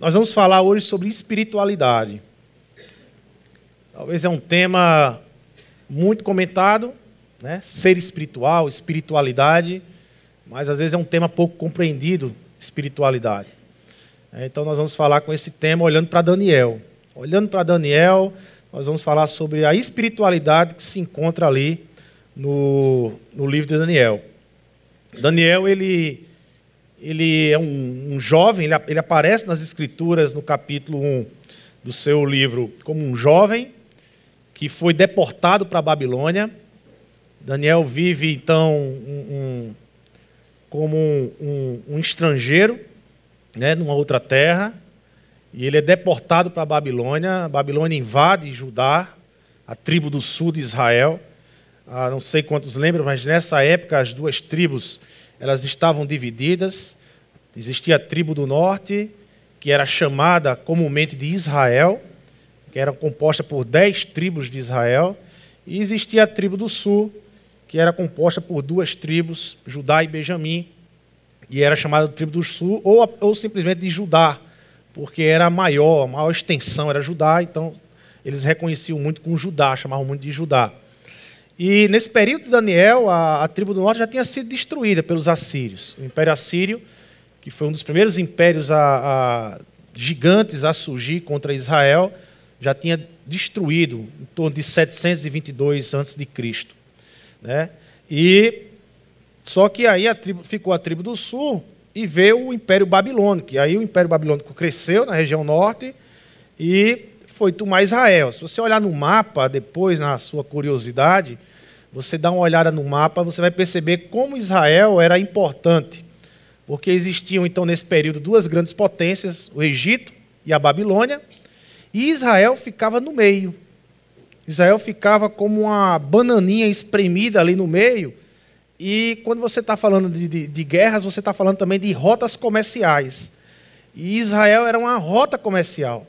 Nós vamos falar hoje sobre espiritualidade. Talvez é um tema muito comentado, né? Ser espiritual, espiritualidade, mas às vezes é um tema pouco compreendido, espiritualidade. É, então nós vamos falar com esse tema olhando para Daniel. Olhando para Daniel, nós vamos falar sobre a espiritualidade que se encontra ali no, no livro de Daniel. Daniel, ele, ele é um, um jovem, ele, ele aparece nas Escrituras no capítulo 1 do seu livro como um jovem que foi deportado para a Babilônia. Daniel vive, então, um, um, como um, estrangeiro né, numa outra terra. E ele é deportado para a Babilônia. A Babilônia invade Judá, a tribo do sul de Israel. Ah, não sei quantos lembram, mas nessa época as duas tribos elas estavam divididas. Existia a tribo do norte, que era chamada comumente de Israel, que era composta por dez tribos de Israel, e existia a tribo do sul, que era composta por duas tribos, Judá e Benjamim, e era chamada de tribo do sul, ou, ou simplesmente de Judá, porque era maior, a maior extensão era Judá, então eles reconheciam muito com Judá, chamavam muito de Judá. E nesse período de Daniel, a, a, tribo do norte já tinha sido destruída pelos assírios. O Império Assírio, que foi um dos primeiros impérios a, a, gigantes a surgir contra Israel, já tinha destruído em torno de 722 a.C. Né? E só que aí a tribo, ficou a tribo do sul e veio o Império Babilônico. E aí o Império Babilônico cresceu na região norte e foi tomar Israel. Se você olhar no mapa depois, na sua curiosidade, você dá uma olhada no mapa, você vai perceber como Israel era importante. Porque existiam, então, nesse período, duas grandes potências, o Egito e a Babilônia, e Israel ficava no meio. Israel ficava como uma bananinha espremida ali no meio. E quando você está falando de, de, de, guerras, você está falando também de rotas comerciais. E Israel era uma rota comercial.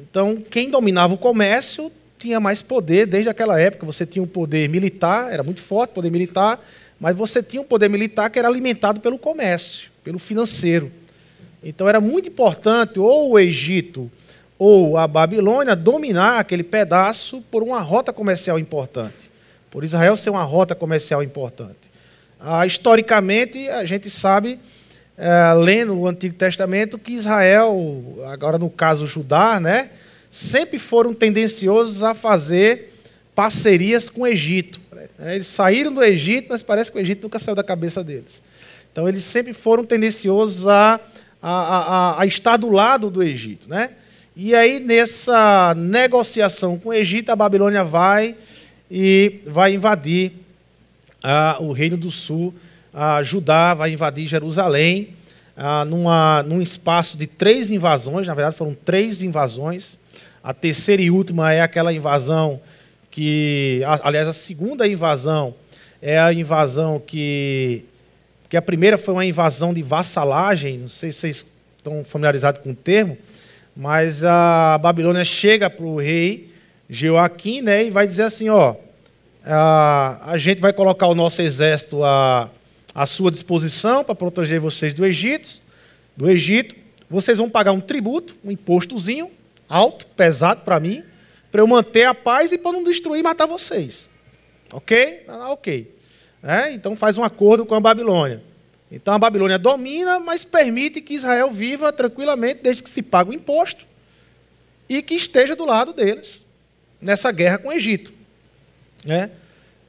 Então, quem dominava o comércio tinha mais poder desde aquela época. Você tinha um poder militar, era muito forte o poder militar, mas você tinha um poder militar que era alimentado pelo comércio, pelo financeiro. Então era muito importante ou o Egito ou a Babilônia dominar aquele pedaço por uma rota comercial importante. Por Israel ser uma rota comercial importante. Ah, historicamente, a gente sabe, é, lendo o Antigo Testamento, que Israel, agora no caso Judá, né, sempre foram tendenciosos a fazer parcerias com o Egito. Eles saíram do Egito, mas parece que o Egito nunca saiu da cabeça deles. Então, eles sempre foram tendenciosos a, a, a, a estar do lado do Egito. Né? E aí, nessa negociação com o Egito, a Babilônia vai e vai invadir ah, o Reino do Sul. A Judá vai invadir Jerusalém ah, numa, num espaço de três invasões. Na verdade, foram três invasões. A terceira e última é aquela invasão que, aliás, a segunda invasão é a invasão que, que a primeira foi uma invasão de vassalagem, não sei se vocês estão familiarizados com o termo, mas a Babilônia chega para o rei Joaquim né, e vai dizer assim, ó, a, a gente vai colocar o nosso exército à, à sua disposição para proteger vocês do Egito, do Egito, vocês vão pagar um tributo, um impostozinho, alto, pesado para mim, para eu manter a paz e para não destruir e matar vocês. Ok? Ah, ok. É? Então faz um acordo com a Babilônia. Então a Babilônia domina, mas permite que Israel viva tranquilamente, desde que se pague o imposto e que esteja do lado deles nessa guerra com o Egito. É?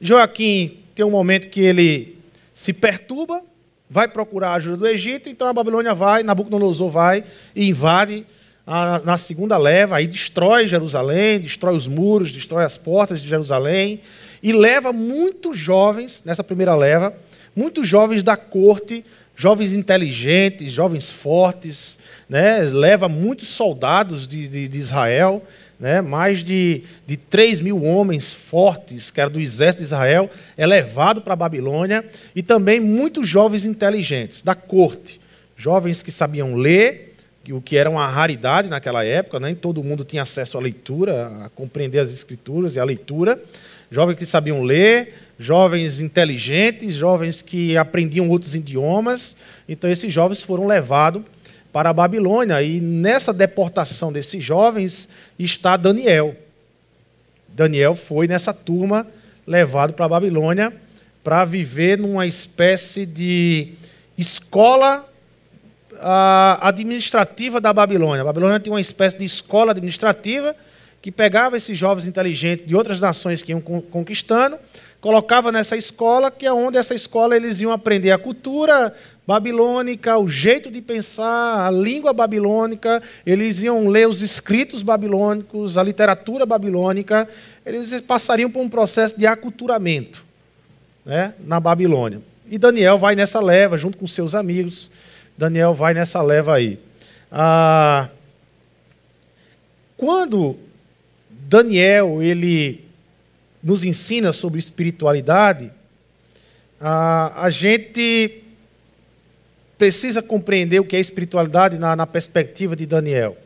Joaquim tem um momento que ele se perturba, vai procurar a ajuda do Egito, então a Babilônia vai, Nabucodonosor vai e invade na segunda leva, aí destrói Jerusalém, destrói os muros, destrói as portas de Jerusalém, e leva muitos jovens, nessa primeira leva, muitos jovens da corte, jovens inteligentes, jovens fortes, né? leva muitos soldados de, de, de Israel, né? mais de, de 3 mil homens fortes, que era do exército de Israel, é levado para a Babilônia, e também muitos jovens inteligentes da corte, jovens que sabiam ler, o que era uma raridade naquela época, nem todo mundo tinha acesso à leitura, a compreender as escrituras e a leitura. Jovens que sabiam ler, jovens inteligentes, jovens que aprendiam outros idiomas. Então, esses jovens foram levados para a Babilônia. E nessa deportação desses jovens está Daniel. Daniel foi nessa turma levado para a Babilônia para viver numa espécie de escola administrativa da Babilônia. A Babilônia tinha uma espécie de escola administrativa que pegava esses jovens inteligentes de outras nações que iam conquistando, colocava nessa escola, que é onde essa escola eles iam aprender a cultura babilônica, o jeito de pensar, a língua babilônica, eles iam ler os escritos babilônicos, a literatura babilônica, eles passariam por um processo de aculturamento né, na Babilônia. E Daniel vai nessa leva, junto com seus amigos, Daniel vai nessa leva aí. Ah, quando Daniel ele nos ensina sobre espiritualidade, a, a gente precisa compreender o que é espiritualidade na, na perspectiva de Daniel.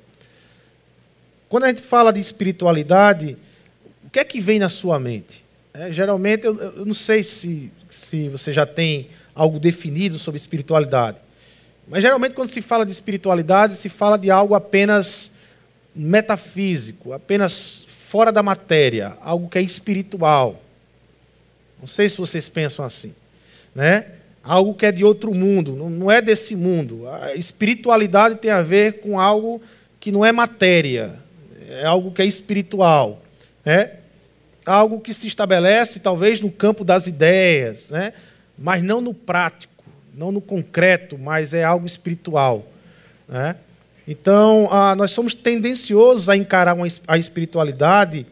Quando a gente fala de espiritualidade, o que é que vem na sua mente? É, geralmente, eu, eu, não sei se, se você já tem algo definido sobre espiritualidade, mas geralmente, quando se fala de espiritualidade, se fala de algo apenas metafísico, apenas fora da matéria, algo que é espiritual. Não sei se vocês pensam assim, né? Algo que é de outro mundo, não é desse mundo. A espiritualidade tem a ver com algo que não é matéria, é algo que é espiritual, né? Algo que se estabelece talvez no campo das ideias, né? Mas não no prático, não no concreto, mas é algo espiritual, né? Então, ah, nós somos tendenciosos a encarar uma, a espiritualidade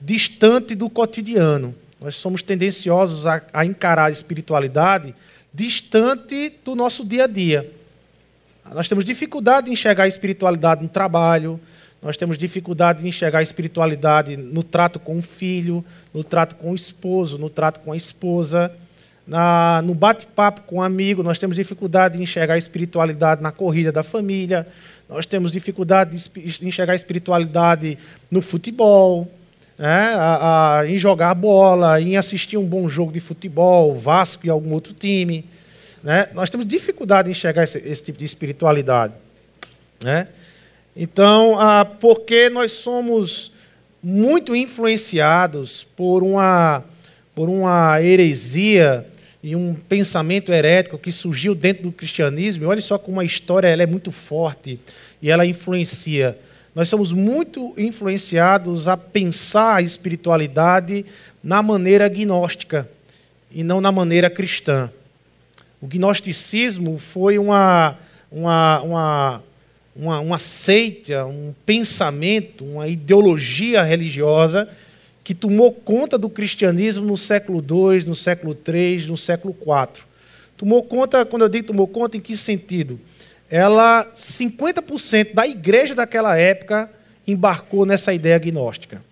distante do cotidiano. Nós somos tendenciosos a, a encarar a espiritualidade distante do nosso dia a dia. Nós temos dificuldade de enxergar a espiritualidade no trabalho, nós temos dificuldade de enxergar a espiritualidade no trato com o filho, no trato com o esposo, no trato com a esposa, na, no bate-papo com um amigo, nós temos dificuldade de enxergar a espiritualidade na corrida da família, nós temos dificuldade de enxergar a espiritualidade no futebol, né? a, a, em jogar bola, em assistir um bom jogo de futebol, Vasco e algum outro time. Né? Nós temos dificuldade em enxergar esse, esse tipo de espiritualidade. Né? Então, ah, porque nós somos muito influenciados por uma, por uma heresia e um pensamento herético que surgiu dentro do cristianismo. E olha só como a história ela é muito forte e ela influencia. Nós somos muito influenciados a pensar a espiritualidade na maneira gnóstica e não na maneira cristã. O gnosticismo foi uma, uma, uma, uma, uma seita, um pensamento, uma ideologia religiosa que tomou conta do cristianismo no século II, no século III, no século IV. Tomou conta, quando eu digo tomou conta, em que sentido? Ela, 50% da igreja daquela época embarcou nessa ideia gnóstica.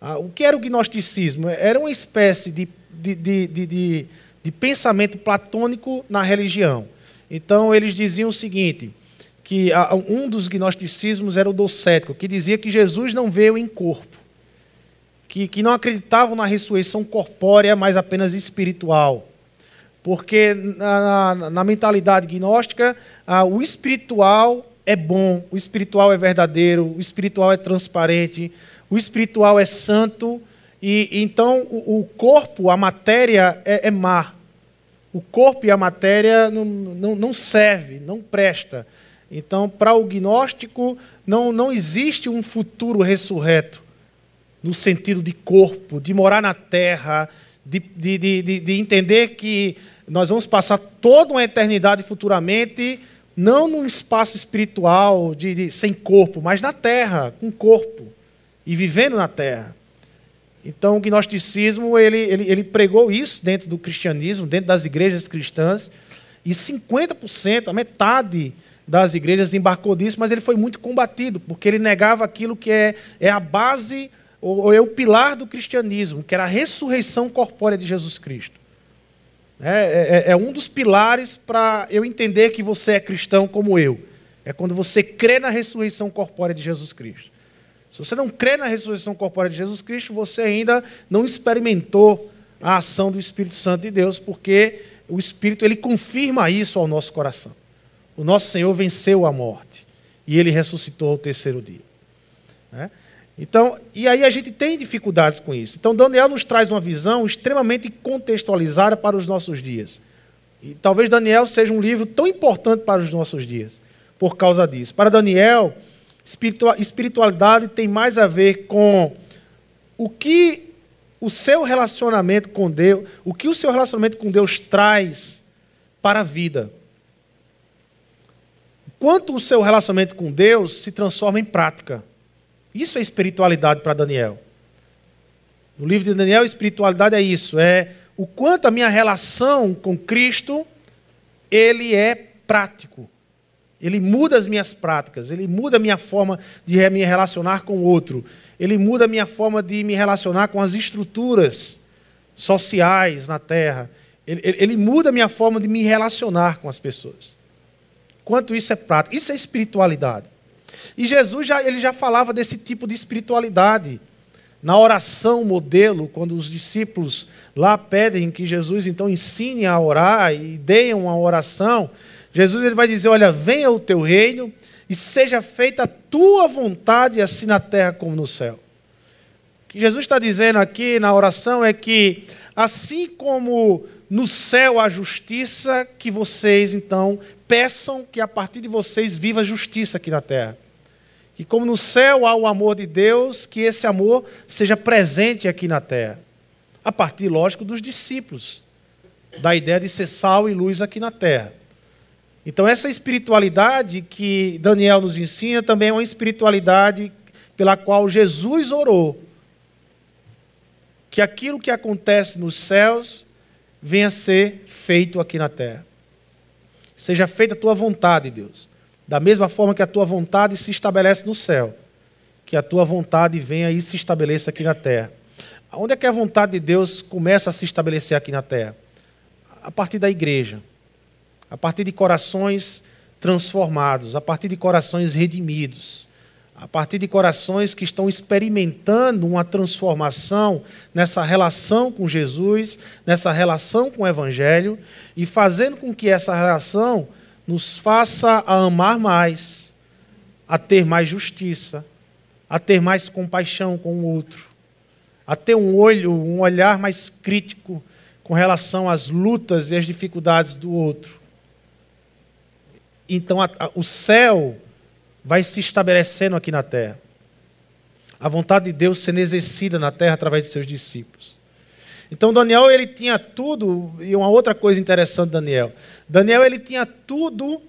Ah, o que era o gnosticismo? Era uma espécie de, de, de, de, de pensamento platônico na religião. Então, eles diziam o seguinte, que um dos gnosticismos era o docético, que dizia que Jesus não veio em corpo que, que não acreditavam na ressurreição corpórea, mas apenas espiritual. Porque na, na, na mentalidade gnóstica, ah, o espiritual é bom, o espiritual é verdadeiro, o espiritual é transparente, o espiritual é santo, e então o, o corpo, a matéria é, é má. O corpo e a matéria não, não, não serve, não presta. Então, para o gnóstico, não, não existe um futuro ressurreto no sentido de corpo, de morar na terra, de, de, de, de entender que nós vamos passar toda uma eternidade futuramente, não num espaço espiritual de, de, sem corpo, mas na terra, com corpo, e vivendo na terra. Então, o gnosticismo ele, ele, ele pregou isso dentro do cristianismo, dentro das igrejas cristãs, e 50%, a metade das igrejas embarcou disso, mas ele foi muito combatido, porque ele negava aquilo que é, é a base ou é o pilar do cristianismo, que era a ressurreição corpórea de Jesus Cristo. É, é, é um dos pilares para eu entender que você é cristão como eu. É quando você crê na ressurreição corpórea de Jesus Cristo. Se você não crê na ressurreição corpórea de Jesus Cristo, você ainda não experimentou a ação do Espírito Santo de Deus, porque o Espírito ele confirma isso ao nosso coração. O nosso Senhor venceu a morte. e ele ressuscitou ao terceiro dia. Né? Então, e aí a gente tem dificuldades com isso. Então, Daniel nos traz uma visão extremamente contextualizada para os nossos dias. E talvez Daniel seja um livro tão importante para os nossos dias, por causa disso. Para Daniel, espiritualidade tem mais a ver com o que o seu relacionamento com Deus, o que o seu relacionamento com Deus traz para a vida. Quanto o seu relacionamento com Deus se transforma em prática. Isso é espiritualidade para Daniel. No livro de Daniel, espiritualidade é isso, é o quanto a minha relação com Cristo ele é prático. Ele muda as minhas práticas, ele muda a minha forma de me relacionar com o outro, ele muda a minha forma de me relacionar com as estruturas sociais na terra, ele, ele muda a minha forma de me relacionar com as pessoas. Quanto isso é prático, isso é espiritualidade. E Jesus já, ele já falava desse tipo de espiritualidade. Na oração modelo, quando os discípulos lá pedem que Jesus então ensine a orar e deem uma oração, Jesus ele vai dizer: Olha, venha o teu reino e seja feita a tua vontade, assim na terra como no céu. O que Jesus está dizendo aqui na oração é que, assim como no céu há justiça, que vocês então peçam que a partir de vocês viva justiça aqui na terra. Que como no céu há o amor de Deus, que esse amor seja presente aqui na terra. A partir, lógico, dos discípulos, da ideia de ser sal e luz aqui na terra. Então, essa espiritualidade que Daniel nos ensina também é uma espiritualidade pela qual Jesus orou. Que aquilo que acontece nos céus venha a ser feito aqui na terra. Seja feita a tua vontade, Deus. Da mesma forma que a tua vontade se estabelece no céu, que a tua vontade venha e se estabeleça aqui na terra. Onde é que a vontade de Deus começa a se estabelecer aqui na terra? A partir da igreja, a partir de corações transformados, a partir de corações redimidos, a partir de corações que estão experimentando uma transformação nessa relação com Jesus, nessa relação com o Evangelho, e fazendo com que essa relação nos faça a amar mais, a ter mais justiça, a ter mais compaixão com o outro, a ter um olho, um olhar mais crítico com relação às lutas e às dificuldades do outro. Então a, a, o céu vai se estabelecendo aqui na terra. A vontade de Deus sendo exercida na terra através de seus discípulos. Então Daniel ele tinha tudo, e uma outra coisa interessante Daniel. Daniel ele tinha tudo,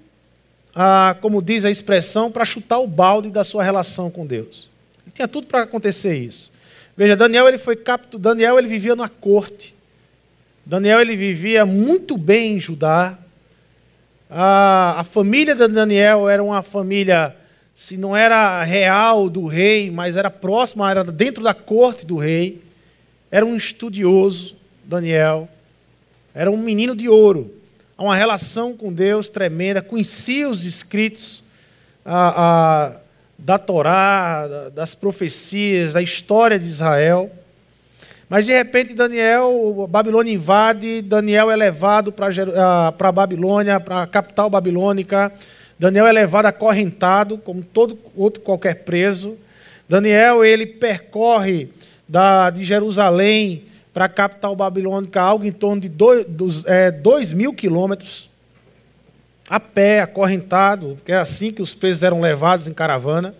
ah, como diz a expressão, para chutar o balde da sua relação com Deus. Ele tinha tudo para acontecer isso. Veja, Daniel ele foi capto, Daniel ele vivia na corte. Daniel ele vivia muito bem em Judá. A, a família de Daniel era uma família, se não era real do rei, mas era próxima, era dentro da corte do rei. Era um estudioso, Daniel. Era um menino de ouro. Uma relação com Deus tremenda. Conhecia os escritos a, a, da Torá, das profecias, da história de Israel. Mas de repente Daniel, Babilônia invade, Daniel é levado para Babilônia, para a capital babilônica. Daniel é levado acorrentado, como todo outro qualquer preso. Daniel ele percorre da, de Jerusalém para a capital babilônica, algo em torno de dois, dos, é, dois mil quilômetros, a pé, acorrentado, porque é assim que os presos eram levados em caravana.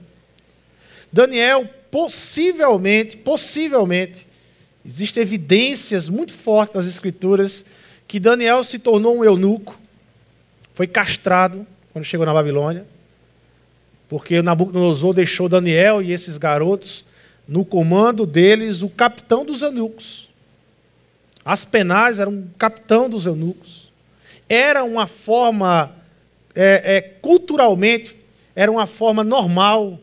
Daniel, possivelmente, possivelmente, existem evidências muito fortes nas Escrituras que Daniel se tornou um eunuco, foi castrado quando chegou na Babilônia, porque Nabucodonosor deixou Daniel e esses garotos no comando deles o capitão dos eunucos. Aspenaz era um capitão dos eunucos. Era uma forma, é, é, culturalmente, era uma forma normal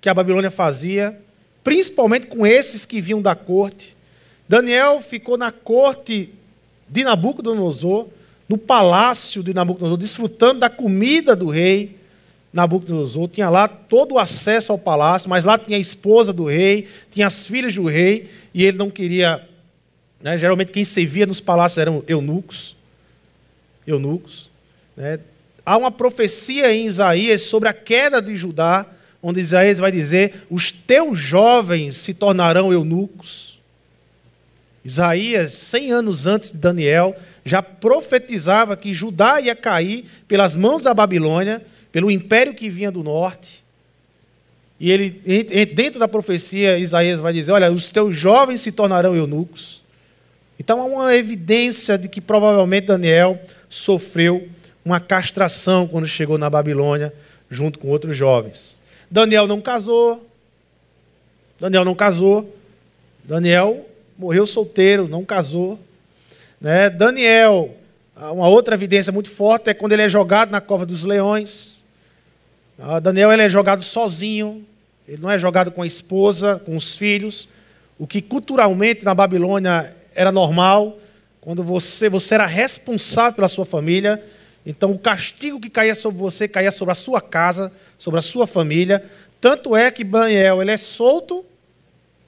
que a Babilônia fazia, principalmente com esses que vinham da corte. Daniel ficou na corte de Nabucodonosor, no palácio de Nabucodonosor, desfrutando da comida do rei. Nabucodonosor, tinha lá todo o acesso ao palácio, mas lá tinha a esposa do rei, tinha as filhas do rei, e ele não queria. Né, geralmente quem servia nos palácios eram eunucos. Eunucos. Né, há uma profecia em Isaías sobre a queda de Judá, onde Isaías vai dizer: Os teus jovens se tornarão eunucos. Isaías, 100 anos antes de Daniel, já profetizava que Judá ia cair pelas mãos da Babilônia, pelo império que vinha do norte. E ele, dentro da profecia, Isaías vai dizer: Olha, os teus jovens se tornarão eunucos. Então há uma evidência de que provavelmente Daniel sofreu uma castração quando chegou na Babilônia, junto com outros jovens. Daniel não casou. Daniel não casou. Daniel morreu solteiro, não casou. Né? Daniel, uma outra evidência muito forte é quando ele é jogado na cova dos leões. Ah, Daniel ele é jogado sozinho, ele não é jogado com a esposa, com os filhos, o que culturalmente na Babilônia era normal. Quando você, você era responsável pela sua família, então, o castigo que caía sobre você caía sobre a sua casa, sobre a sua família. Tanto é que Daniel ele é solto,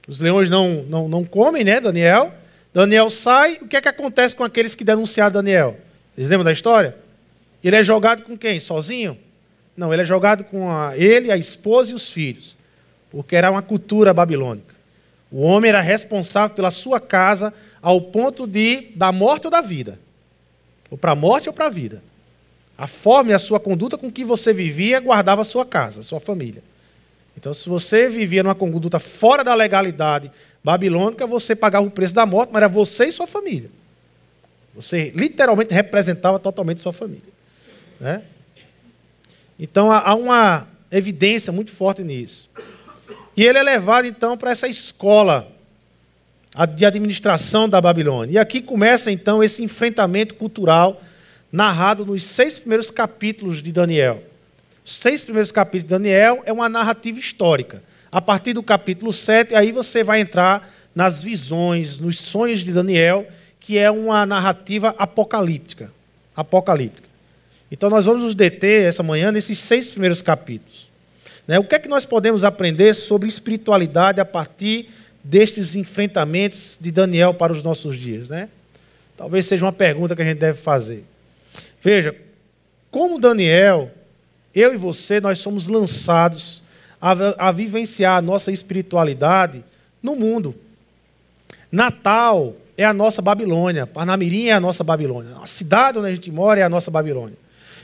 os leões não, não, não comem, né, Daniel? Daniel sai, o que é que acontece com aqueles que denunciaram Daniel? Vocês lembram da história? Ele é jogado com quem? Sozinho? Não, ele é jogado com a, ele, a esposa e os filhos, porque era uma cultura babilônica. O homem era responsável pela sua casa ao ponto de da morte ou da vida, ou para a morte ou para a vida. A forma e a sua conduta com que você vivia guardava a sua casa, a sua família. Então, se você vivia numa conduta fora da legalidade babilônica, você pagava o preço da morte, mas era você e sua família. Você literalmente representava totalmente sua família. Né? Então, há uma evidência muito forte nisso. E ele é levado, então, para essa escola de administração da Babilônia. E aqui começa, então, esse enfrentamento cultural narrado nos seis primeiros capítulos de Daniel. Os seis primeiros capítulos de Daniel é uma narrativa histórica. A partir do capítulo 7, aí você vai entrar nas visões, nos sonhos de Daniel, que é uma narrativa apocalíptica. Apocalíptica. Então nós vamos nos deter essa manhã nesses seis primeiros capítulos. Né? O que é que nós podemos aprender sobre espiritualidade a partir destes enfrentamentos de Daniel para os nossos dias? Né? Talvez seja uma pergunta que a gente deve fazer. Veja, como Daniel, eu e você, nós somos lançados a, a vivenciar a nossa espiritualidade no mundo. Natal é a nossa Babilônia, Parnamirim é a nossa Babilônia, a cidade onde a gente mora é a nossa Babilônia.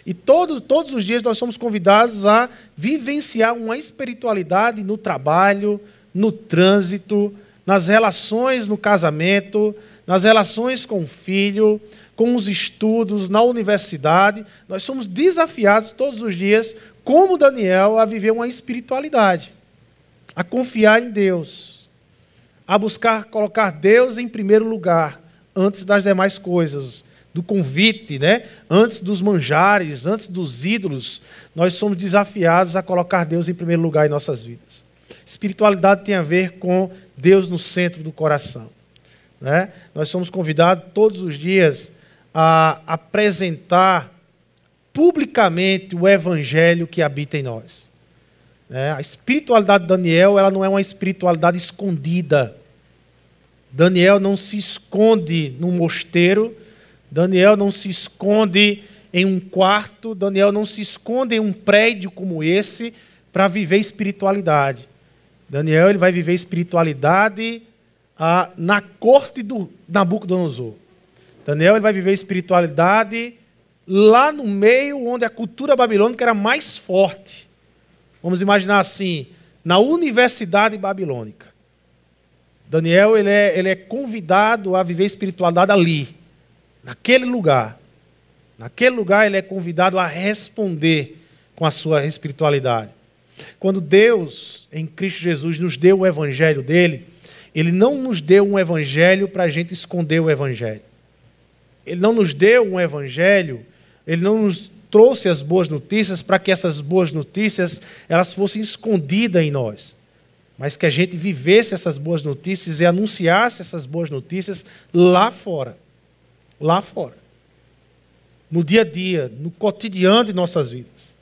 E todo, todos os dias nós somos convidados a vivenciar uma espiritualidade no trabalho, no trânsito, nas relações no casamento, nas relações com o filho, com os estudos, na universidade. Nós somos desafiados todos os dias, como Daniel, a viver uma espiritualidade, a confiar em Deus, a buscar colocar Deus em primeiro lugar, antes das demais coisas, do convite, né? antes dos manjares, antes dos ídolos. Nós somos desafiados a colocar Deus em primeiro lugar em nossas vidas. Espiritualidade tem a ver com Deus no centro do coração. Né? Nós somos convidados todos os dias a apresentar publicamente o evangelho que habita em nós. Né? A espiritualidade de Daniel ela não é uma espiritualidade escondida. Daniel não se esconde num mosteiro, Daniel não se esconde em um quarto, Daniel não se esconde em um prédio como esse para viver espiritualidade. Daniel ele vai viver espiritualidade ah, na corte do Nabucodonosor. Daniel ele vai viver espiritualidade lá no meio onde a cultura babilônica era mais forte. Vamos imaginar assim, na universidade babilônica. Daniel ele é, ele é convidado a viver espiritualidade ali, naquele lugar. Naquele lugar ele é convidado a responder com a sua espiritualidade. Quando Deus, em Cristo Jesus, nos deu o evangelho dele, ele não nos deu um evangelho para a gente esconder o evangelho. Ele não nos deu um evangelho, ele não nos trouxe as boas notícias para que essas boas notícias elas fossem escondidas em nós, mas que a gente vivesse essas boas notícias e anunciasse essas boas notícias lá fora. Lá fora. No dia a dia, no cotidiano de nossas vidas.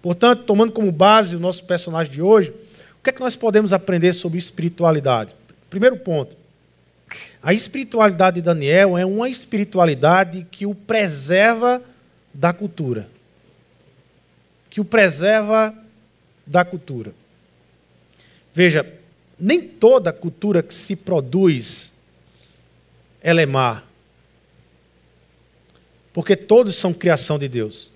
Portanto, tomando como base o nosso personagem de hoje, o que é que nós podemos aprender sobre espiritualidade? Primeiro ponto. A espiritualidade de Daniel é uma espiritualidade que o preserva da cultura. que o preserva da cultura. Veja, nem toda cultura que se produz ela é má. Porque todos são criação de Deus.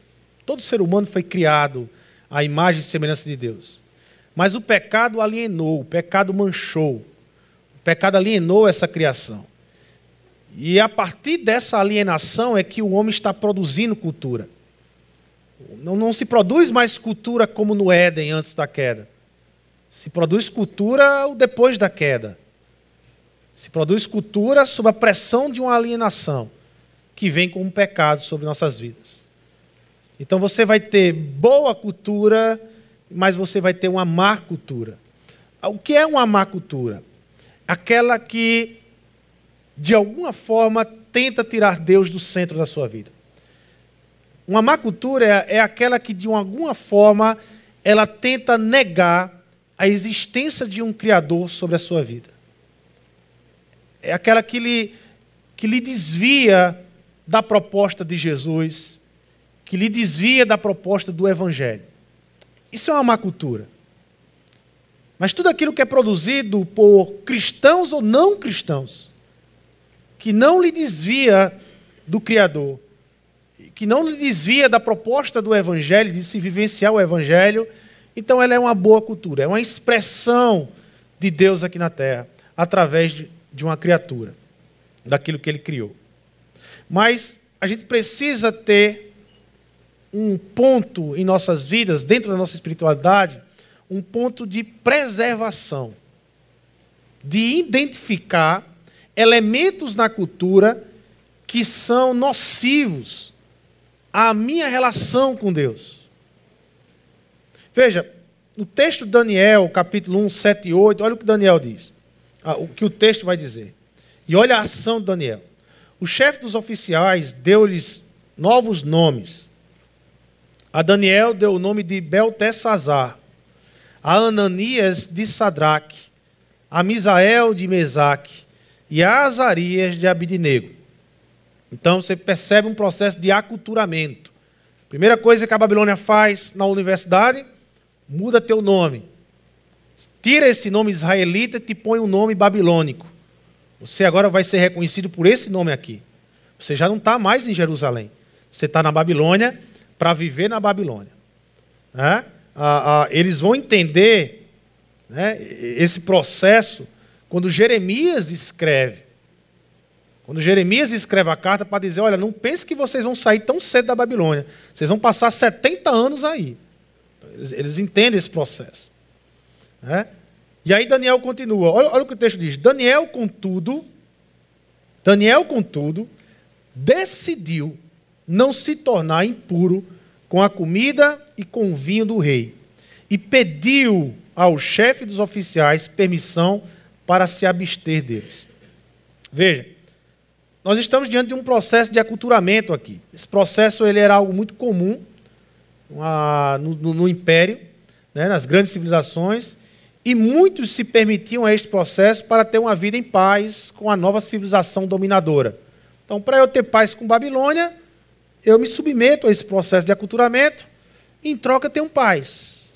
Todo ser humano foi criado à imagem e semelhança de Deus. Mas o pecado alienou, o pecado manchou. O pecado alienou essa criação. E a partir dessa alienação é que o homem está produzindo cultura. Não, não se produz mais cultura como no Éden antes da queda. Se produz cultura depois da queda. Se produz cultura sob a pressão de uma alienação que vem com um pecado sobre nossas vidas. Então você vai ter boa cultura, mas você vai ter uma má cultura. O que é uma má cultura? Aquela que, de alguma forma, tenta tirar Deus do centro da sua vida. Uma má cultura é, é aquela que, de alguma forma, ela tenta negar a existência de um Criador sobre a sua vida. É aquela que lhe, que lhe desvia da proposta de Jesus, que lhe desvia da proposta do Evangelho. Isso é uma má cultura. Mas tudo aquilo que é produzido por cristãos ou não cristãos, que não lhe desvia do Criador, que não lhe desvia da proposta do Evangelho, de se vivenciar o Evangelho, então ela é uma boa cultura, é uma expressão de Deus aqui na terra, através de, de uma criatura, daquilo que ele criou. Mas a gente precisa ter um ponto em nossas vidas, dentro da nossa espiritualidade, um ponto de preservação, de identificar elementos na cultura que são nocivos a minha relação com Deus. Veja, no texto de Daniel, capítulo 1, 7 e 8, olha o que Daniel diz. Ah, o que o texto vai dizer. E olha a ação de Daniel. O chefe dos oficiais deu-lhes novos nomes. A Daniel deu o nome de Beltesazar, a Ananias de Sadraque, a Misael de Mesaque e a Azarias de Abidinego. Então você percebe um processo de aculturamento. Primeira coisa que a Babilônia faz na universidade, muda teu nome. Tira esse nome israelita e te põe um nome babilônico. Você agora vai ser reconhecido por esse nome aqui. Você já não está mais em Jerusalém. Você está na Babilônia para viver na Babilônia. Ah, ah, eles vão entender né, esse processo quando Jeremias escreve. Quando Jeremias escreve a carta para dizer: Olha, não pense que vocês vão sair tão cedo da Babilônia. Vocês vão passar 70 anos aí. Eles, eles entendem esse processo. Né? E aí Daniel continua. Olha, olha o que o texto diz. Daniel, contudo, Daniel, contudo, decidiu não se tornar impuro com a comida e com o vinho do rei. E pediu ao chefe dos oficiais permissão para se abster deles. Veja, nós estamos diante de um processo de aculturamento aqui. Esse processo ele era algo muito comum uma, no, no, no, Império, né, nas grandes civilizações, e muitos se permitiam a este processo para ter uma vida em paz com a nova civilização dominadora. Então, para eu ter paz com Babilônia, eu me submeto a esse processo de aculturamento, em troca eu tenho paz.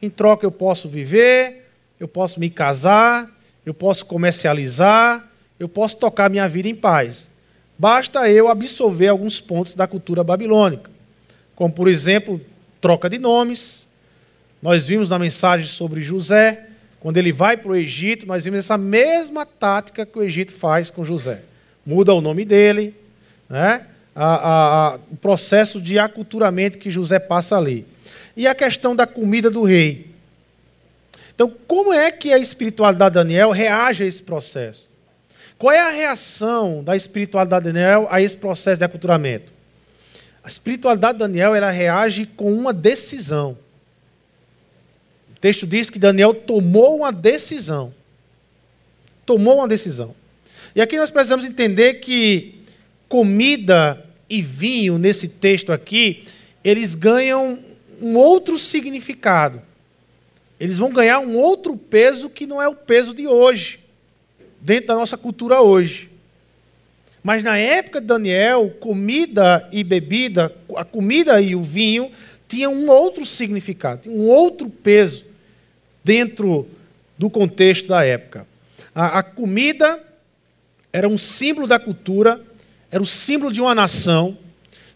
Em troca eu posso viver, eu posso me casar, eu posso comercializar, eu posso tocar minha vida em paz. Basta eu absorver alguns pontos da cultura babilônica, como, por exemplo, troca de nomes. Nós vimos na mensagem sobre José, quando ele vai para o Egito, nós vimos essa mesma tática que o Egito faz com José. Muda o nome dele, né? A, a, a, o processo de aculturamento que José passa ali. E a questão da comida do rei. Então, como é que a espiritualidade de Daniel reage a esse processo? Qual é a reação da espiritualidade de Daniel a esse processo de aculturamento? A espiritualidade de Daniel ela reage com uma decisão. Texto diz que Daniel tomou uma decisão. Tomou uma decisão. E aqui nós precisamos entender que comida e vinho, nesse texto aqui, eles ganham um outro significado. Eles vão ganhar um outro peso que não é o peso de hoje dentro da nossa cultura hoje. Mas na época de Daniel, comida e bebida, a comida e o vinho tinha um outro significado, um outro peso dentro do contexto da época. A, a comida era um símbolo da cultura, era o símbolo de uma nação.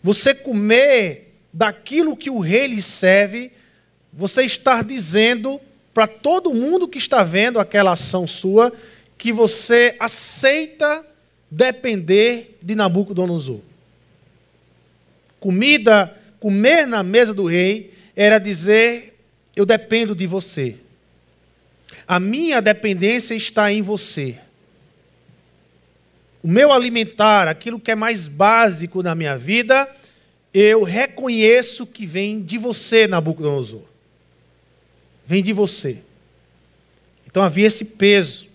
Você comer daquilo que o rei lhe serve, você está dizendo para todo mundo que está vendo aquela ação sua que você aceita depender de Nabucodonosor. Comida, comer na mesa do rei era dizer: eu dependo de você. A minha dependência está em você. O meu alimentar, aquilo que é mais básico na minha vida, eu reconheço que vem de você, Nabucodonosor. Vem de você. Então havia esse peso.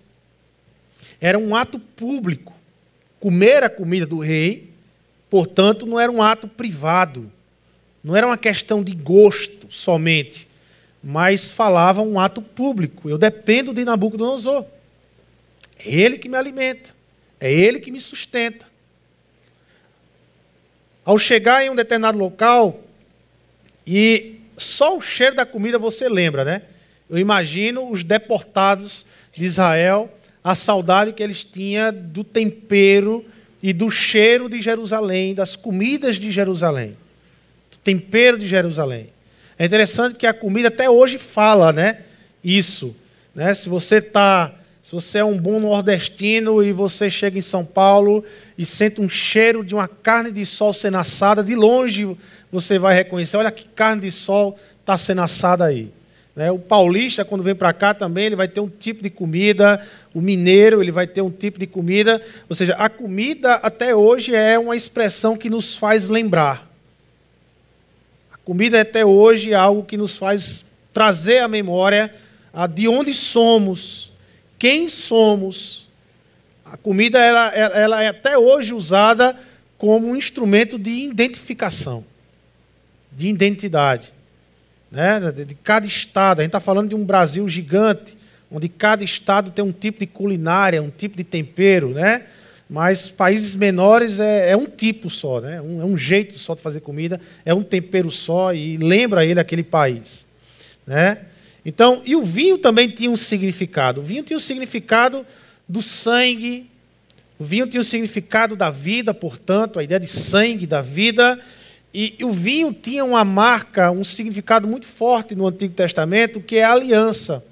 Era um ato público. Comer a comida do rei, portanto, não era um ato privado. Não era uma questão de gosto somente mas falava um ato público. Eu dependo de Nabucodonosor. É ele que me alimenta, é ele que me sustenta. Ao chegar em um determinado local, e só o cheiro da comida você lembra, né? Eu imagino os deportados de Israel, a saudade que eles tinham do tempero e do cheiro de Jerusalém, das comidas de Jerusalém, do tempero de Jerusalém. É interessante que a comida até hoje fala, né? Isso, né? Se você tá, se você é um bom nordestino e você chega em São Paulo e sente um cheiro de uma carne de sol sendo assada, de longe você vai reconhecer, olha que carne de sol está sendo assada aí. Né? O paulista, quando vem para cá também, ele vai ter um tipo de comida, o mineiro, ele vai ter um tipo de comida. Ou seja, a comida até hoje é uma expressão que nos faz lembrar. Comida até hoje é algo que nos faz trazer à memória de onde somos, quem somos. A comida ela, ela é até hoje usada como um instrumento de identificação, de identidade. Né? De cada estado. A gente está falando de um Brasil gigante, onde cada estado tem um tipo de culinária, um tipo de tempero. Né? Mas países menores é, é um tipo só, né? Um, é um jeito só de fazer comida, é um tempero só e lembra ele aquele país. Né? Então, e o vinho também tinha um significado. O vinho tinha um significado do sangue, o vinho tinha o um significado da vida, portanto, a ideia de sangue, da vida. E, e o vinho tinha uma marca, um significado muito forte no Antigo Testamento, que é a aliança.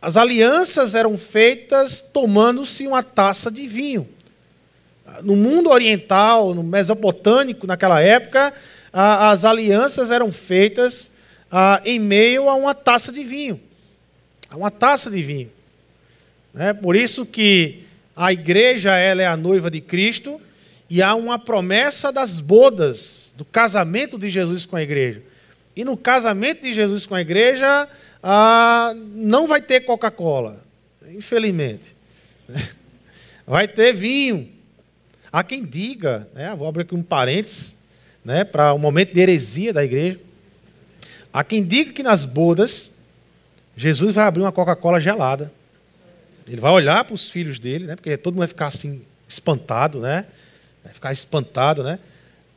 As alianças eram feitas tomando-se uma taça de vinho no mundo oriental, no mesopotâmico, naquela época, as alianças eram feitas em meio a uma taça de vinho. A uma taça de vinho. É por isso que a igreja ela é a noiva de Cristo e há uma promessa das bodas, do casamento de Jesus com a igreja. E no casamento de Jesus com a igreja, ah, não vai ter Coca-Cola, infelizmente. Vai ter vinho. Há quem diga, né, vou abrir aqui um parênteses, né, para o um momento de heresia da igreja. Há quem diga que nas bodas, Jesus vai abrir uma Coca-Cola gelada. Ele vai olhar para os filhos dele, né, porque todo mundo vai ficar assim, espantado, né? Vai ficar espantado, né?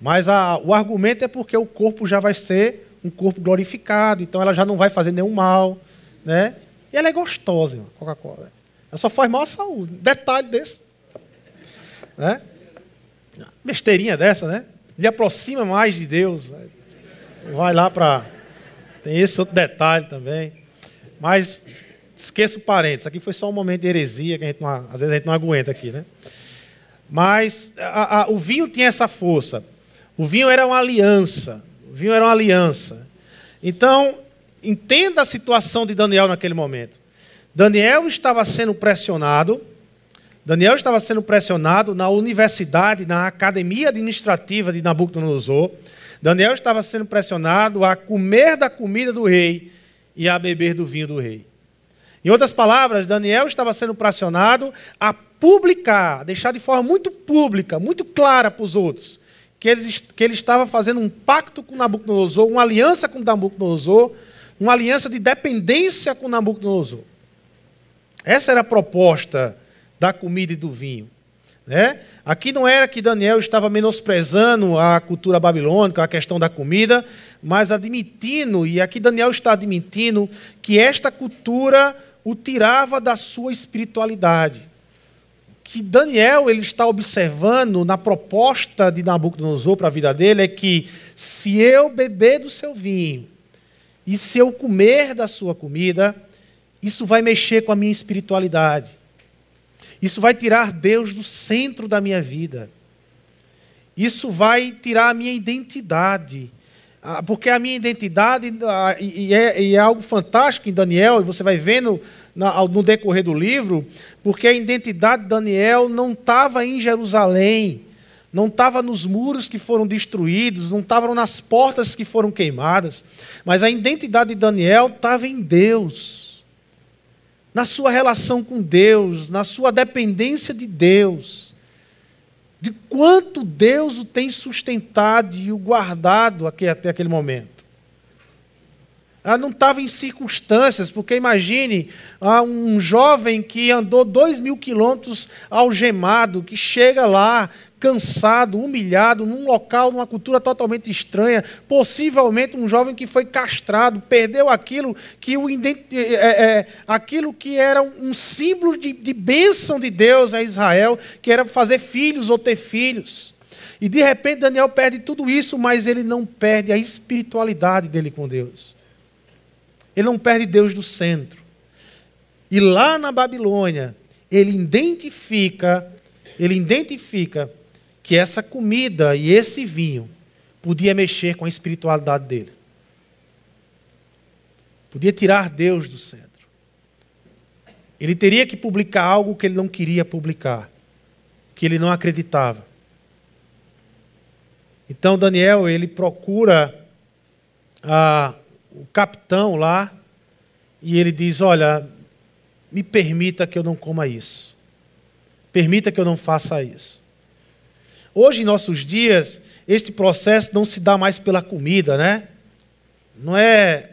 Mas a, o argumento é porque o corpo já vai ser um corpo glorificado, então ela já não vai fazer nenhum mal, né? E ela é gostosa, Coca-Cola. Ela só faz mal à saúde. Detalhe desse. Né? Besteirinha dessa, né? Ele aproxima mais de Deus. Vai lá para. Tem esse outro detalhe também. Mas esqueça o parênteses. Aqui foi só um momento de heresia que a gente não, às vezes a gente não aguenta aqui, né? Mas a, a, o vinho tinha essa força. O vinho era uma aliança. O vinho era uma aliança. Então, entenda a situação de Daniel naquele momento. Daniel estava sendo pressionado Daniel estava sendo pressionado na universidade, na academia administrativa de Nabucodonosor. Daniel estava sendo pressionado a comer da comida do rei e a beber do vinho do rei. Em outras palavras, Daniel estava sendo pressionado a publicar, a deixar de forma muito pública, muito clara para os outros, que ele, que ele estava fazendo um pacto com Nabucodonosor, uma aliança com Nabucodonosor, uma aliança de dependência com Nabucodonosor. Essa era a proposta da comida e do vinho. Né? Aqui não era que Daniel estava menosprezando a cultura babilônica, a questão da comida, mas admitindo, e aqui Daniel está admitindo, que esta cultura o tirava da sua espiritualidade. Que Daniel ele está observando na proposta de Nabucodonosor para a vida dele é que se eu beber do seu vinho e se eu comer da sua comida, isso vai mexer com a minha espiritualidade. Isso vai tirar Deus do centro da minha vida. Isso vai tirar a minha identidade. Ah, porque a minha identidade, ah, e é, e é algo fantástico em Daniel, e você vai vendo no decorrer do livro, porque a identidade de Daniel não estava em Jerusalém, não estava nos muros que foram destruídos, não estava nas portas que foram queimadas, mas a identidade de Daniel estava em Deus na sua relação com Deus, na sua dependência de Deus, de quanto Deus o tem sustentado e o guardado até aquele momento. Ela não estava em circunstâncias, porque imagine um jovem que andou dois mil quilômetros algemado, que chega lá cansado, humilhado, num local, numa cultura totalmente estranha, possivelmente um jovem que foi castrado, perdeu aquilo que, o, é, é, aquilo que era um símbolo de, de bênção de Deus a Israel, que era fazer filhos ou ter filhos. E de repente Daniel perde tudo isso, mas ele não perde a espiritualidade dele com Deus. Ele não perde Deus do centro. E lá na Babilônia, ele identifica, ele identifica que essa comida e esse vinho podia mexer com a espiritualidade dele. Podia tirar Deus do centro. Ele teria que publicar algo que ele não queria publicar, que ele não acreditava. Então Daniel, ele procura ah, o capitão lá e ele diz: Olha, me permita que eu não coma isso. Permita que eu não faça isso. Hoje, em nossos dias, este processo não se dá mais pela comida, né? Não é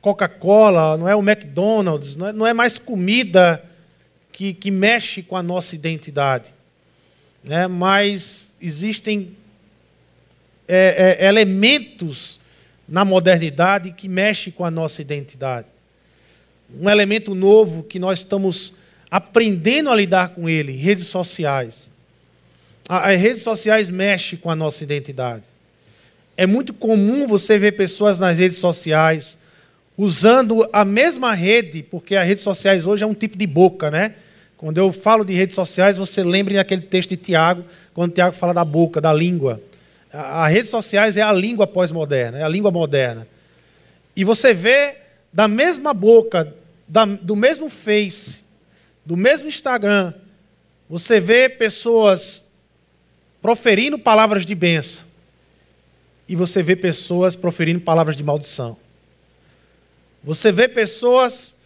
Coca-Cola, não é o McDonald's, não é, não é mais comida que, que, mexe com a nossa identidade. Né? Mas existem é, é, elementos na modernidade que mexem com a nossa identidade. Um elemento novo que nós estamos aprendendo a lidar com ele, redes sociais. As redes sociais mexem com a nossa identidade. É muito comum você ver pessoas nas redes sociais usando a mesma rede, porque as redes sociais hoje é um tipo de boca, né? Quando eu falo de redes sociais, você lembre daquele texto de Tiago, quando Tiago fala da boca, da língua. As redes sociais é a língua pós-moderna, é a língua moderna. E você vê da mesma boca, da, do mesmo Face, do mesmo Instagram, você vê pessoas proferindo palavras de bênção. E você vê pessoas proferindo palavras de maldição. Você vê pessoas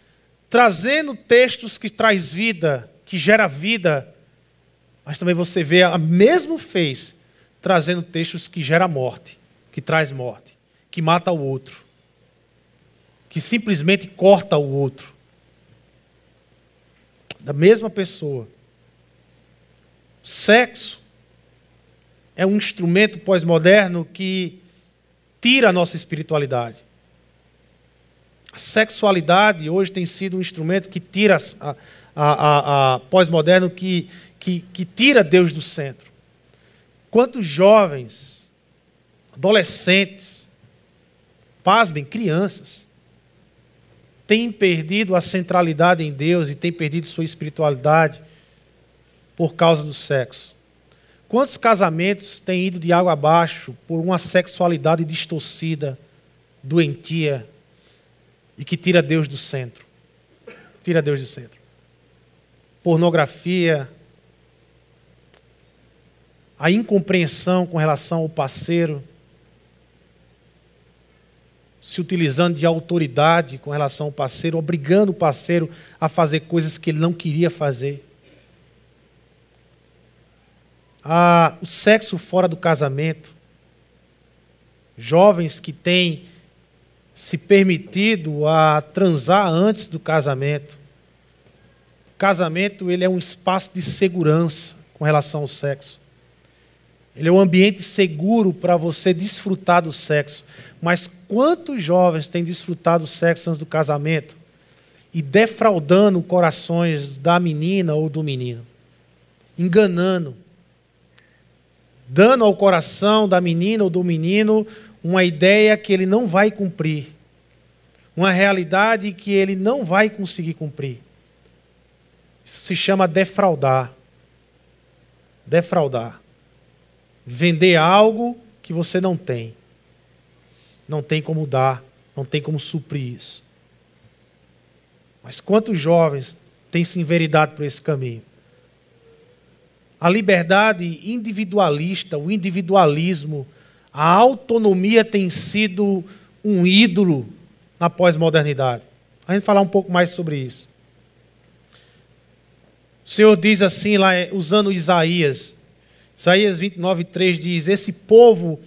trazendo textos que traz vida, que gera vida, mas também você vê a mesmo fez trazendo textos que gera morte, que traz morte, que mata o outro, que simplesmente corta o outro. Da mesma pessoa. Sexo é um instrumento pós-moderno que tira a nossa espiritualidade. A sexualidade hoje tem sido um instrumento que tira a, a, a, a pós-moderno, que, que, que tira Deus do centro. Quantos jovens, adolescentes, pasmem, crianças, têm perdido a centralidade em Deus e têm perdido sua espiritualidade por causa do sexo? Quantos casamentos têm ido de água abaixo por uma sexualidade distorcida, doentia e que tira Deus do centro? Tira Deus do centro. Pornografia, a incompreensão com relação ao parceiro, se utilizando de autoridade com relação ao parceiro, obrigando o parceiro a fazer coisas que ele não queria fazer ah, o sexo fora do casamento, jovens que têm se permitido a transar antes do casamento. O casamento ele é um espaço de segurança. com relação ao sexo. Ele é um ambiente seguro para você desfrutar do sexo. Mas quantos jovens têm desfrutado do sexo antes do casamento e defraudando corações da menina ou do menino? Enganando. Dando ao coração da menina ou do menino uma ideia que ele não vai cumprir. Uma realidade que ele não vai conseguir cumprir. Isso se chama defraudar. Defraudar. Vender algo que você não tem. Não tem como dar, não tem como suprir isso. Mas quantos jovens têm se enveredado por esse caminho? A liberdade individualista, o individualismo, a autonomia tem sido um ídolo na pós-modernidade. A gente falar um pouco mais sobre isso. O Senhor diz assim, lá, usando Isaías, Isaías 29, 3 diz: Esse povo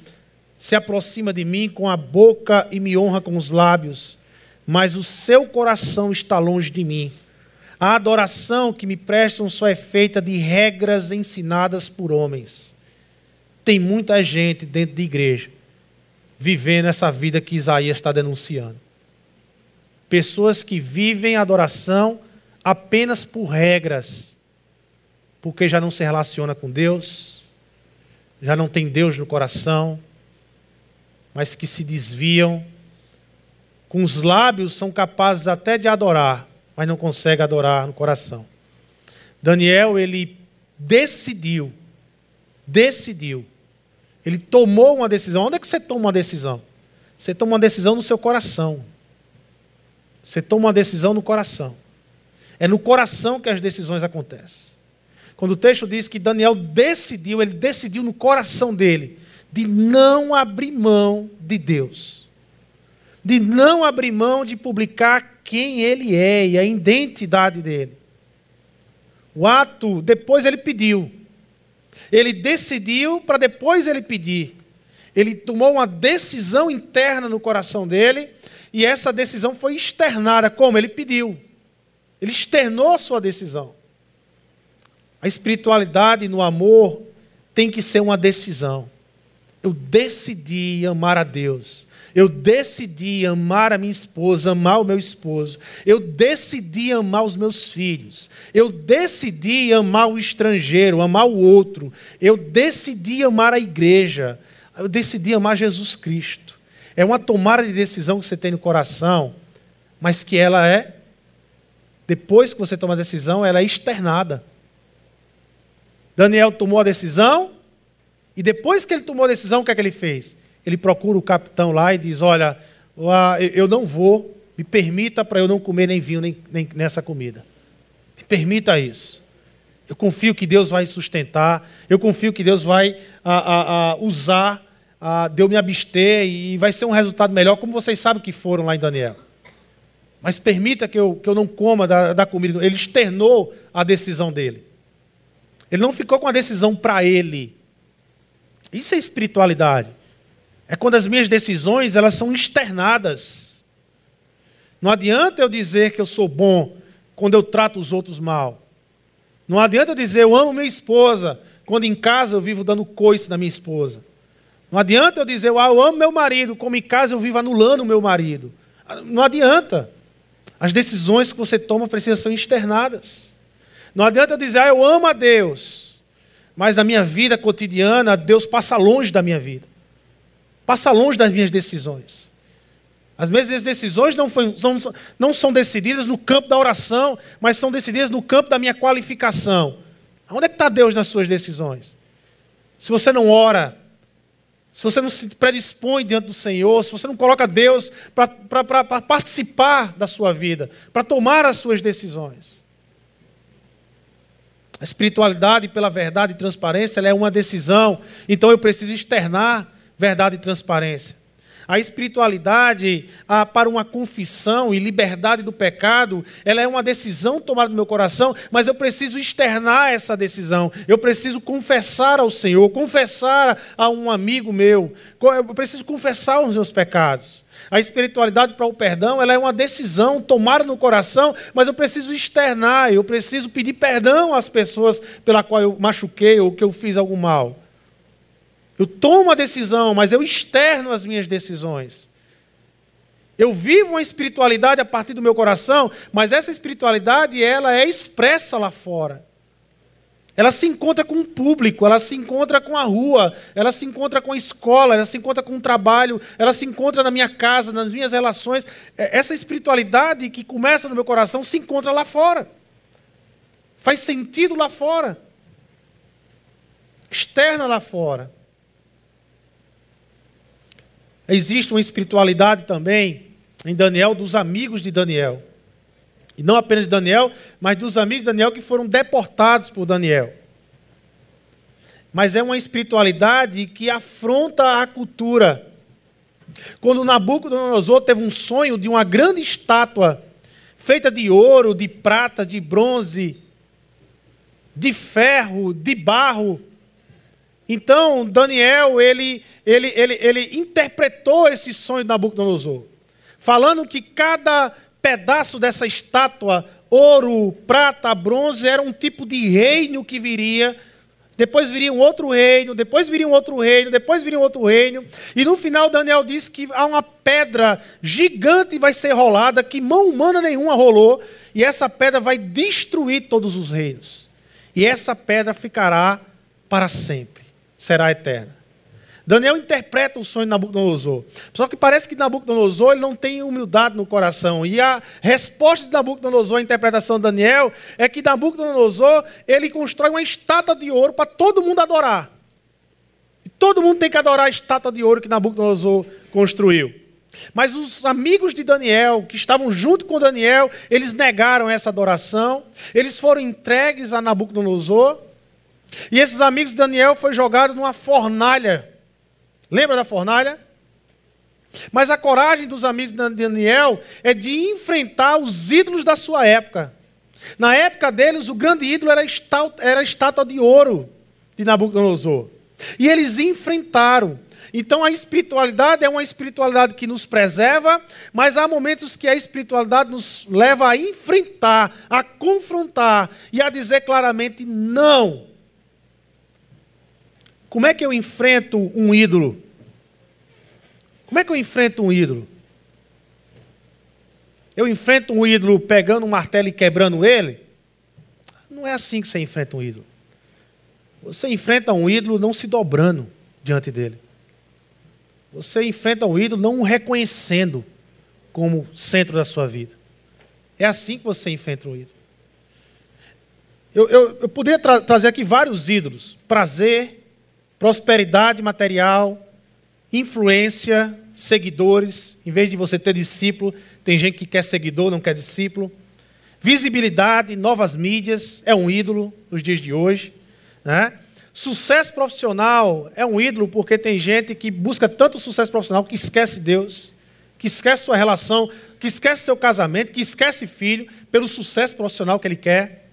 se aproxima de mim com a boca e me honra com os lábios, mas o seu coração está longe de mim. A adoração que me prestam só é feita de regras ensinadas por homens. Tem muita gente dentro de igreja vivendo essa vida que Isaías está denunciando. Pessoas que vivem adoração apenas por regras, porque já não se relaciona com Deus, já não tem Deus no coração, mas que se desviam, com os lábios são capazes até de adorar, mas não conseguem adorar no coração. Daniel, ele decidiu, decidiu, ele tomou uma decisão. Onde é que você toma uma decisão? Você toma uma decisão no seu coração. Você toma uma decisão no coração. É no coração que as decisões acontecem. Quando o texto diz que Daniel decidiu, ele decidiu no coração dele de não abrir mão de Deus. De não abrir mão de publicar quem ele é e a identidade dele. O ato, depois ele pediu. Ele decidiu para depois ele pedir. Ele tomou uma decisão interna no coração dele e essa decisão foi externada como ele pediu. Ele externou sua decisão. A espiritualidade no amor tem que ser uma decisão. Eu decidi amar a Deus. Eu decidi amar a minha esposa, amar o meu esposo. Eu decidi amar os meus filhos. Eu decidi amar o estrangeiro, amar o outro. Eu decidi amar a igreja. Eu decidi amar Jesus Cristo. É uma tomada de decisão que você tem no coração, mas que ela é depois que você toma a decisão, ela é externada. Daniel tomou a decisão, e depois que ele tomou a decisão, o que é que ele fez? Ele procura o capitão lá e diz: Olha, eu não vou, me permita para eu não comer nem vinho nem, nem nessa comida. Me permita isso. Eu confio que Deus vai sustentar, eu confio que Deus vai a, a, a usar a, de eu me abster e vai ser um resultado melhor, como vocês sabem que foram lá em Daniel. Mas permita que eu, que eu não coma da, da comida. Ele externou a decisão dele. Ele não ficou com a decisão para ele. Isso é espiritualidade. É quando as minhas decisões elas são externadas. Não adianta eu dizer que eu sou bom quando eu trato os outros mal. Não adianta eu dizer eu amo minha esposa quando em casa eu vivo dando coice na minha esposa. Não adianta eu dizer ah, eu amo meu marido como em casa eu vivo anulando o meu marido. Não adianta. As decisões que você toma precisam ser externadas. Não adianta eu dizer, ah, eu amo a Deus, mas na minha vida cotidiana, Deus passa longe da minha vida, passa longe das minhas decisões. As minhas decisões não, foi, não, não são decididas no campo da oração, mas são decididas no campo da minha qualificação. Onde é que está Deus nas suas decisões? Se você não ora, se você não se predispõe diante do Senhor, se você não coloca Deus para participar da sua vida, para tomar as suas decisões. A espiritualidade pela verdade e transparência é uma decisão, então eu preciso externar verdade e transparência. A espiritualidade a, para uma confissão e liberdade do pecado, ela é uma decisão tomada no meu coração, mas eu preciso externar essa decisão. Eu preciso confessar ao Senhor, confessar a um amigo meu, eu preciso confessar os meus pecados. A espiritualidade para o perdão, ela é uma decisão tomada no coração, mas eu preciso externar, eu preciso pedir perdão às pessoas pela qual eu machuquei ou que eu fiz algum mal. Eu tomo a decisão, mas eu externo as minhas decisões. Eu vivo uma espiritualidade a partir do meu coração, mas essa espiritualidade ela é expressa lá fora. Ela se encontra com o público, ela se encontra com a rua, ela se encontra com a escola, ela se encontra com o trabalho, ela se encontra na minha casa, nas minhas relações. É, essa espiritualidade que começa no meu coração se encontra lá fora. Faz sentido lá fora. Externa lá fora. Existe uma espiritualidade também em Daniel dos amigos de Daniel. E não apenas de Daniel, mas dos amigos de Daniel que foram deportados por Daniel. Mas é uma espiritualidade que afronta a cultura. Quando Nabucodonosor teve um sonho de uma grande estátua feita de ouro, de prata, de bronze, de ferro, de barro. Então, Daniel, ele, ele, ele, ele interpretou esse sonho de Nabucodonosor, falando que cada pedaço dessa estátua, ouro, prata, bronze, era um tipo de reino que viria. Depois viria um outro reino, depois viria um outro reino, depois viria um outro reino. E no final, Daniel diz que há uma pedra gigante vai ser rolada, que mão humana nenhuma rolou, e essa pedra vai destruir todos os reinos. E essa pedra ficará para sempre, será eterna. Daniel interpreta o sonho de Nabucodonosor. Só que parece que Nabucodonosor ele não tem humildade no coração. E a resposta de Nabucodonosor à interpretação de Daniel é que Nabucodonosor ele constrói uma estátua de ouro para todo mundo adorar. E todo mundo tem que adorar a estátua de ouro que Nabucodonosor construiu. Mas os amigos de Daniel, que estavam junto com Daniel, eles negaram essa adoração, eles foram entregues a Nabucodonosor, e esses amigos de Daniel foram jogados numa fornalha Lembra da fornalha? Mas a coragem dos amigos de Daniel é de enfrentar os ídolos da sua época. Na época deles, o grande ídolo era a estátua de ouro de Nabucodonosor. E eles enfrentaram. Então a espiritualidade é uma espiritualidade que nos preserva, mas há momentos que a espiritualidade nos leva a enfrentar, a confrontar e a dizer claramente não. Como é que eu enfrento um ídolo? Como é que eu enfrento um ídolo? Eu enfrento um ídolo pegando um martelo e quebrando ele? Não é assim que você enfrenta um ídolo. Você enfrenta um ídolo não se dobrando diante dele. Você enfrenta um ídolo não o reconhecendo como centro da sua vida. É assim que você enfrenta um ídolo. Eu, eu, eu poderia tra trazer aqui vários ídolos: prazer, prosperidade material, influência, seguidores. Em vez de você ter discípulo, tem gente que quer seguidor, não quer discípulo. Visibilidade, novas mídias, é um ídolo nos dias de hoje. Né? Sucesso profissional é um ídolo porque tem gente que busca tanto sucesso profissional que esquece Deus, que esquece sua relação, que esquece seu casamento, que esquece filho pelo sucesso profissional que ele quer.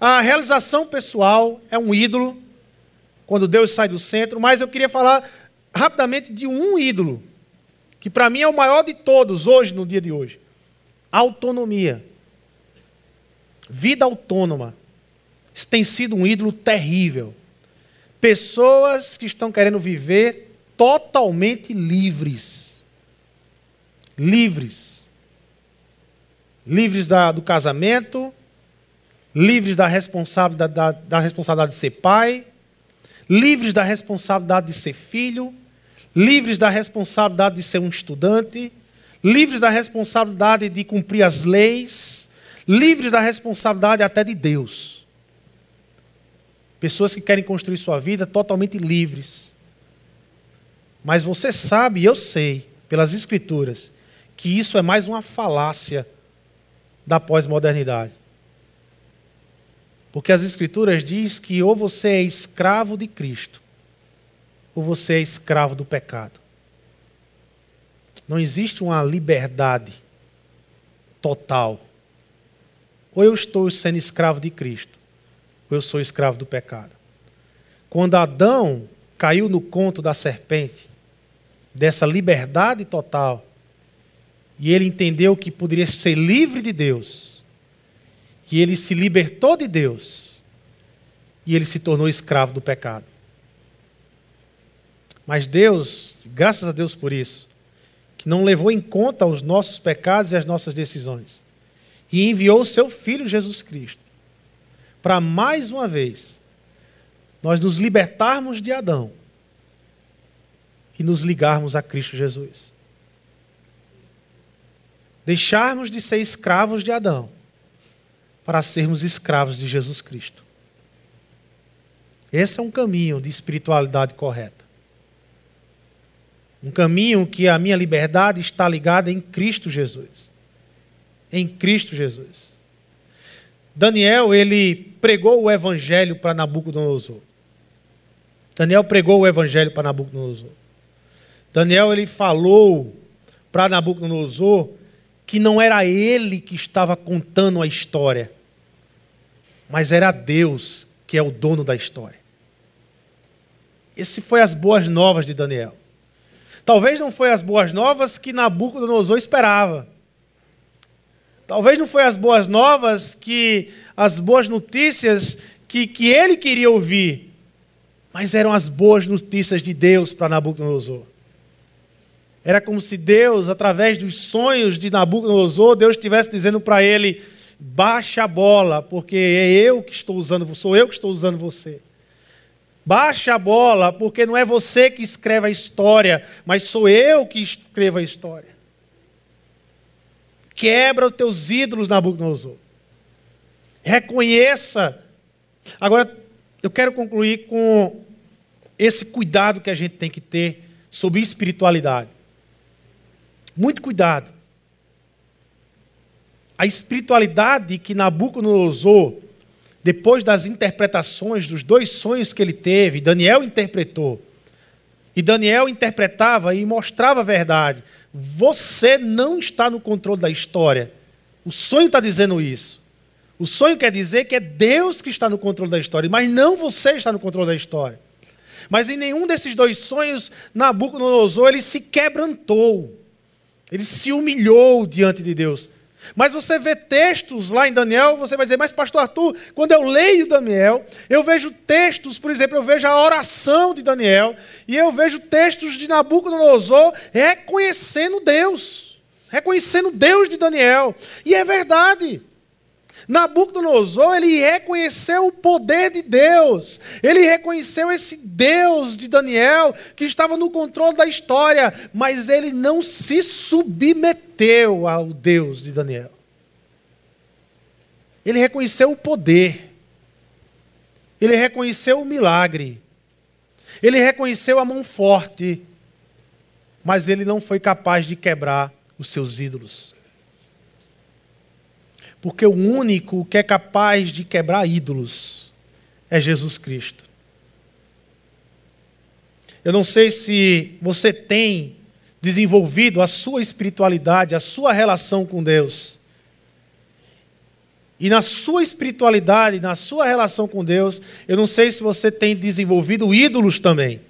A realização pessoal é um ídolo quando Deus sai do centro, mas eu queria falar rapidamente de um ídolo, que para mim é o maior de todos hoje, no dia de hoje: autonomia. Vida autônoma. Isso tem sido um ídolo terrível. Pessoas que estão querendo viver totalmente livres. Livres. Livres da, do casamento, livres da responsabilidade, da, da responsabilidade de ser pai, livres da responsabilidade de ser filho, livres da responsabilidade de ser um estudante, livres da responsabilidade de cumprir as leis, livres da responsabilidade até de Deus. Pessoas que querem construir sua vida totalmente livres. Mas você sabe, eu sei, pelas Escrituras, que isso é mais uma falácia da pós-modernidade. Porque as Escrituras diz que ou você é escravo de Cristo, ou você é escravo do pecado. Não existe uma liberdade total. Ou eu estou sendo escravo de Cristo, ou eu sou escravo do pecado. Quando Adão caiu no conto da serpente, dessa liberdade total, e ele entendeu que poderia ser livre de Deus, e ele se libertou de Deus, e ele se tornou escravo do pecado. Mas Deus, graças a Deus por isso, que não levou em conta os nossos pecados e as nossas decisões, e enviou o seu Filho Jesus Cristo, para mais uma vez nós nos libertarmos de Adão e nos ligarmos a Cristo Jesus. Deixarmos de ser escravos de Adão para sermos escravos de Jesus Cristo. Esse é um caminho de espiritualidade correta. Um caminho que a minha liberdade está ligada em Cristo Jesus. Em Cristo Jesus. Daniel, ele pregou o evangelho para Nabucodonosor. Daniel pregou o evangelho para Nabucodonosor. Daniel ele falou para Nabucodonosor que não era ele que estava contando a história, mas era Deus que é o dono da história. Esse foi as boas novas de Daniel. Talvez não foi as boas novas que Nabucodonosor esperava. Talvez não foi as boas novas que as boas notícias que, que ele queria ouvir, mas eram as boas notícias de Deus para Nabucodonosor. Era como se Deus, através dos sonhos de Nabucodonosor, Deus estivesse dizendo para ele: baixa a bola, porque é eu que estou usando, sou eu que estou usando você. Baixa a bola, porque não é você que escreve a história, mas sou eu que escrevo a história. Quebra os teus ídolos, Nabucodonosor. Reconheça. Agora, eu quero concluir com esse cuidado que a gente tem que ter sobre espiritualidade. Muito cuidado. A espiritualidade que Nabucodonosor depois das interpretações dos dois sonhos que ele teve, Daniel interpretou. E Daniel interpretava e mostrava a verdade. Você não está no controle da história. O sonho está dizendo isso. O sonho quer dizer que é Deus que está no controle da história, mas não você está no controle da história. Mas em nenhum desses dois sonhos, Nabucodonosor ele se quebrantou. Ele se humilhou diante de Deus. Mas você vê textos lá em Daniel, você vai dizer, mas pastor Arthur, quando eu leio Daniel, eu vejo textos, por exemplo, eu vejo a oração de Daniel, e eu vejo textos de Nabucodonosor reconhecendo Deus, reconhecendo Deus de Daniel. E é verdade. Nabucodonosor, ele reconheceu o poder de Deus. Ele reconheceu esse Deus de Daniel que estava no controle da história, mas ele não se submeteu ao Deus de Daniel. Ele reconheceu o poder. Ele reconheceu o milagre. Ele reconheceu a mão forte, mas ele não foi capaz de quebrar os seus ídolos. Porque o único que é capaz de quebrar ídolos é Jesus Cristo. Eu não sei se você tem desenvolvido a sua espiritualidade, a sua relação com Deus. E na sua espiritualidade, na sua relação com Deus, eu não sei se você tem desenvolvido ídolos também.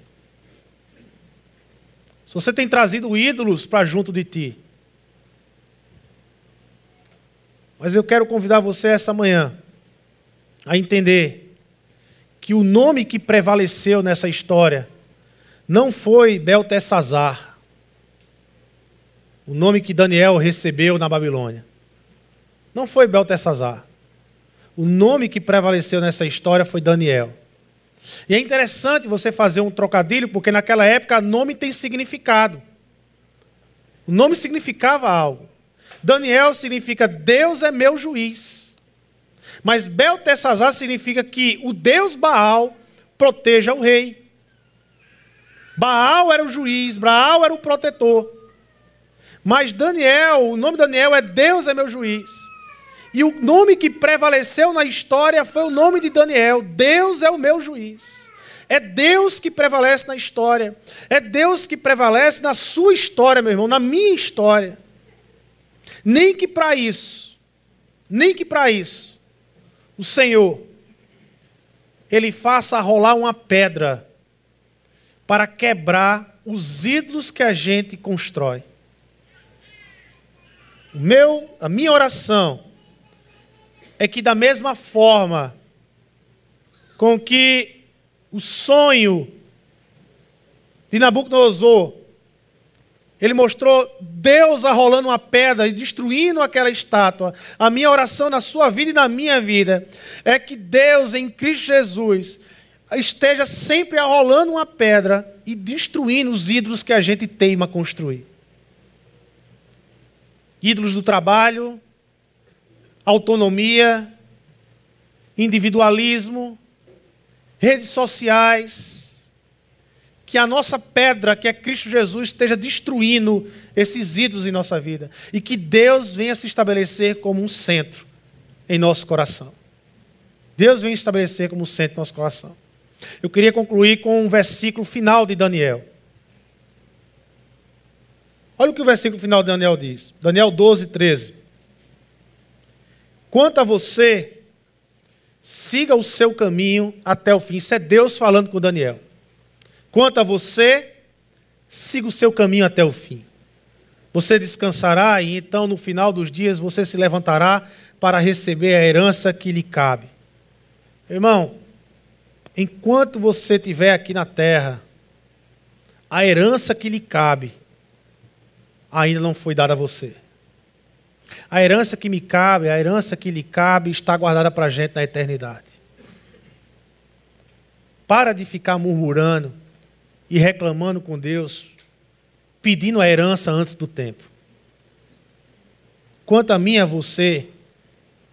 Se você tem trazido ídolos para junto de ti. Mas eu quero convidar você essa manhã a entender que o nome que prevaleceu nessa história não foi Beltesazar, o nome que Daniel recebeu na Babilônia. Não foi Beltesazar. O nome que prevaleceu nessa história foi Daniel. E é interessante você fazer um trocadilho, porque naquela época nome tem significado. O nome significava algo. Daniel significa Deus é meu juiz. Mas Beltesazar significa que o Deus Baal proteja o rei. Baal era o juiz, Baal era o protetor. Mas Daniel, o nome Daniel é Deus é meu juiz. E o nome que prevaleceu na história foi o nome de Daniel, Deus é o meu juiz. É Deus que prevalece na história. É Deus que prevalece na sua história, meu irmão, na minha história. Nem que para isso, nem que para isso, o Senhor, Ele faça rolar uma pedra para quebrar os ídolos que a gente constrói. O meu, a minha oração é que da mesma forma com que o sonho de Nabucodonosor ele mostrou Deus arrolando uma pedra e destruindo aquela estátua. A minha oração na sua vida e na minha vida é que Deus, em Cristo Jesus, esteja sempre arrolando uma pedra e destruindo os ídolos que a gente teima construir ídolos do trabalho, autonomia, individualismo, redes sociais. Que a nossa pedra, que é Cristo Jesus, esteja destruindo esses ídolos em nossa vida. E que Deus venha se estabelecer como um centro em nosso coração. Deus venha estabelecer como um centro em nosso coração. Eu queria concluir com um versículo final de Daniel. Olha o que o versículo final de Daniel diz. Daniel 12, 13. Quanto a você, siga o seu caminho até o fim. Isso é Deus falando com Daniel. Quanto a você, siga o seu caminho até o fim. Você descansará e então no final dos dias você se levantará para receber a herança que lhe cabe. Irmão, enquanto você estiver aqui na terra, a herança que lhe cabe ainda não foi dada a você. A herança que me cabe, a herança que lhe cabe, está guardada para a gente na eternidade. Para de ficar murmurando e reclamando com Deus, pedindo a herança antes do tempo. Quanto a mim e a você,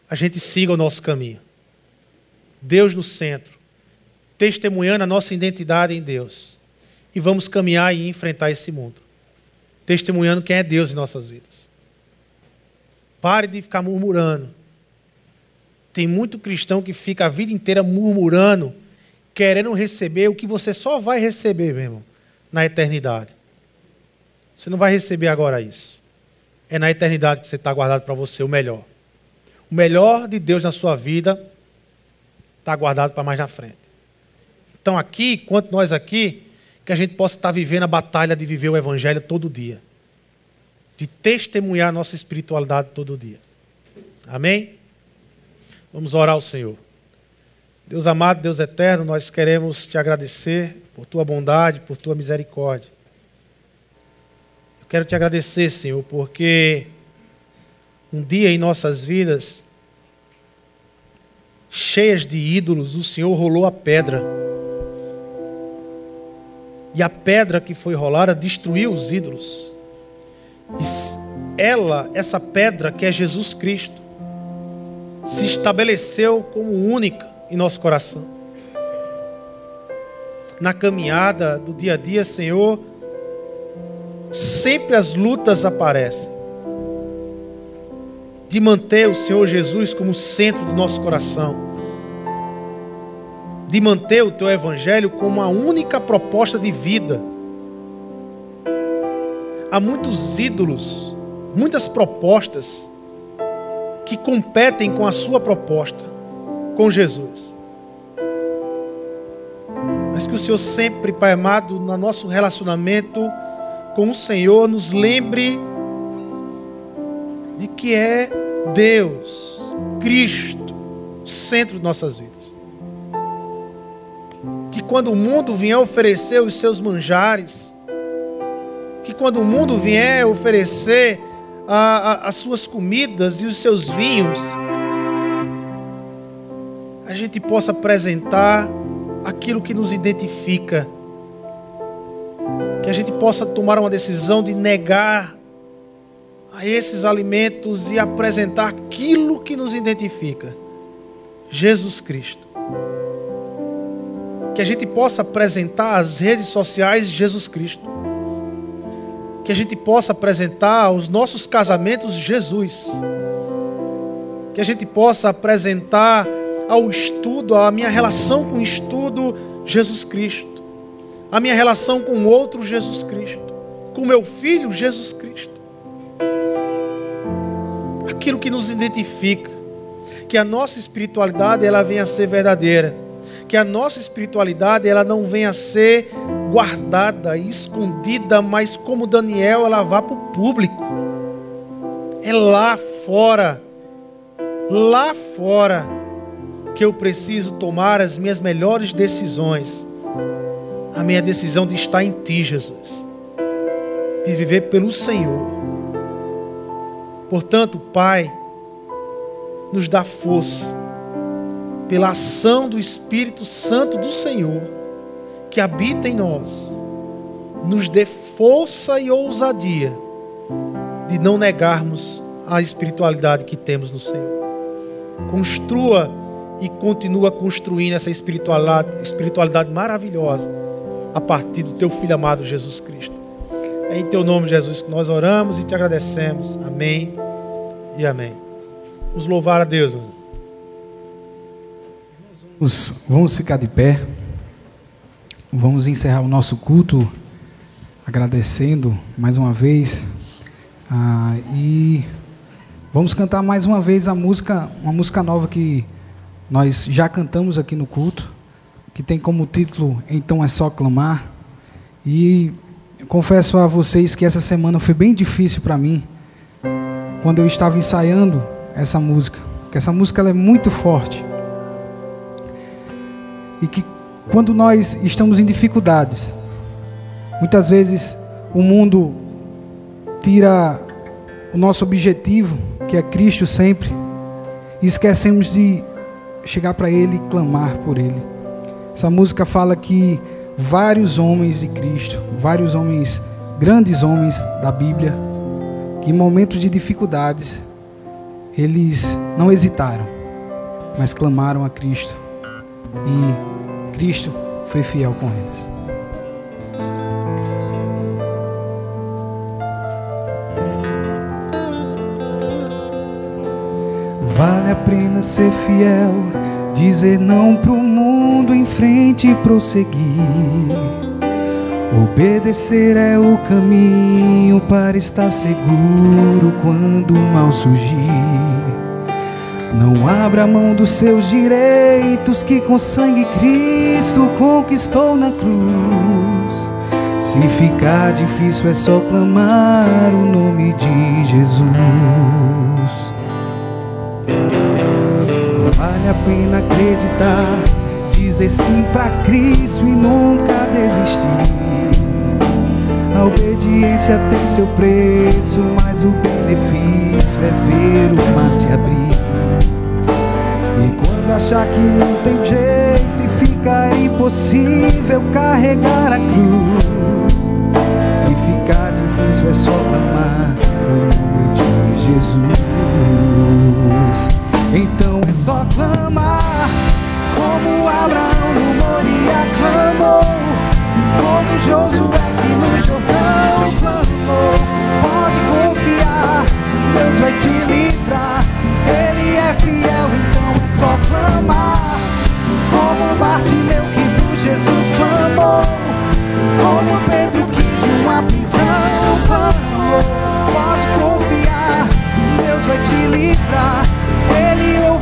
a gente siga o nosso caminho. Deus no centro, testemunhando a nossa identidade em Deus. E vamos caminhar e enfrentar esse mundo testemunhando quem é Deus em nossas vidas. Pare de ficar murmurando. Tem muito cristão que fica a vida inteira murmurando, querendo receber o que você só vai receber, meu irmão, na eternidade. Você não vai receber agora isso. É na eternidade que você está guardado para você o melhor. O melhor de Deus na sua vida está guardado para mais na frente. Então, aqui, enquanto nós aqui, que a gente possa estar vivendo a batalha de viver o Evangelho todo dia, de testemunhar a nossa espiritualidade todo dia. Amém? Vamos orar ao Senhor. Deus amado, Deus eterno, nós queremos te agradecer por tua bondade, por tua misericórdia. Eu quero te agradecer, Senhor, porque um dia em nossas vidas, cheias de ídolos, o Senhor rolou a pedra e a pedra que foi rolada destruiu os ídolos. E ela, essa pedra que é Jesus Cristo, se estabeleceu como única em nosso coração. Na caminhada do dia a dia, Senhor, sempre as lutas aparecem. De manter o Senhor Jesus como centro do nosso coração de manter o teu evangelho como a única proposta de vida. Há muitos ídolos, muitas propostas que competem com a sua proposta, com Jesus. Mas que o Senhor sempre, Pai amado, no nosso relacionamento com o Senhor, nos lembre de que é Deus, Cristo, o centro de nossas vidas que quando o mundo vier oferecer os seus manjares, que quando o mundo vier oferecer a, a, as suas comidas e os seus vinhos, a gente possa apresentar aquilo que nos identifica, que a gente possa tomar uma decisão de negar a esses alimentos e apresentar aquilo que nos identifica, Jesus Cristo que a gente possa apresentar às redes sociais Jesus Cristo. Que a gente possa apresentar aos nossos casamentos Jesus. Que a gente possa apresentar ao estudo, à minha relação com o estudo, Jesus Cristo, a minha relação com outro Jesus Cristo, com meu filho Jesus Cristo. Aquilo que nos identifica, que a nossa espiritualidade ela venha a ser verdadeira, que a nossa espiritualidade ela não venha a ser guardada, escondida, mas como Daniel ela vá para o público. É lá fora, lá fora que eu preciso tomar as minhas melhores decisões. A minha decisão de estar em Ti, Jesus. De viver pelo Senhor. Portanto, Pai, nos dá força pela ação do Espírito Santo do Senhor que habita em nós. Nos dê força e ousadia de não negarmos a espiritualidade que temos no Senhor. Construa e continua construindo essa espiritualidade, espiritualidade maravilhosa a partir do teu filho amado Jesus Cristo. É em teu nome, Jesus, que nós oramos e te agradecemos. Amém e amém. Vamos louvar a Deus. Vamos, vamos ficar de pé. Vamos encerrar o nosso culto agradecendo mais uma vez. Ah, e vamos cantar mais uma vez a música, uma música nova que nós já cantamos aqui no culto, que tem como título Então é só clamar. E confesso a vocês que essa semana foi bem difícil para mim, quando eu estava ensaiando essa música, que essa música ela é muito forte. E que quando nós estamos em dificuldades, muitas vezes o mundo tira o nosso objetivo, que é Cristo sempre, e esquecemos de chegar para Ele e clamar por Ele. Essa música fala que vários homens de Cristo, vários homens, grandes homens da Bíblia, que em momentos de dificuldades, eles não hesitaram, mas clamaram a Cristo. E Cristo foi fiel com eles. Vale a ser fiel, dizer não pro mundo em frente e prosseguir. Obedecer é o caminho para estar seguro quando o mal surgir. Não abra mão dos seus direitos que com sangue Cristo conquistou na cruz. Se ficar difícil é só clamar o nome de Jesus. Vale a pena acreditar, dizer sim para Cristo e nunca desistir. A obediência tem seu preço, mas o benefício é ver o mar se abrir. E quando achar que não tem jeito e ficar impossível carregar a cruz, se ficar difícil é só clamar o nome de Jesus. Então é só clamar, como Abraão no Moria clamou, como Josué que no Jordão clamou. Pode confiar, Deus vai te livrar, Ele é fiel, então é só clamar, como Bartimeu que por Jesus clamou, como Pedro que de uma prisão clamou. Pode confiar, Deus vai te livrar. Ele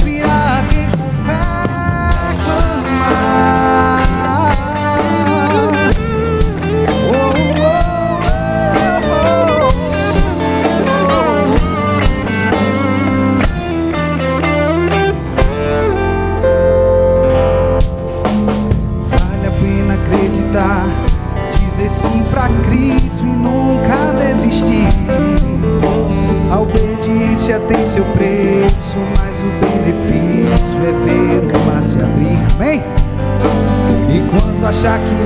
achar que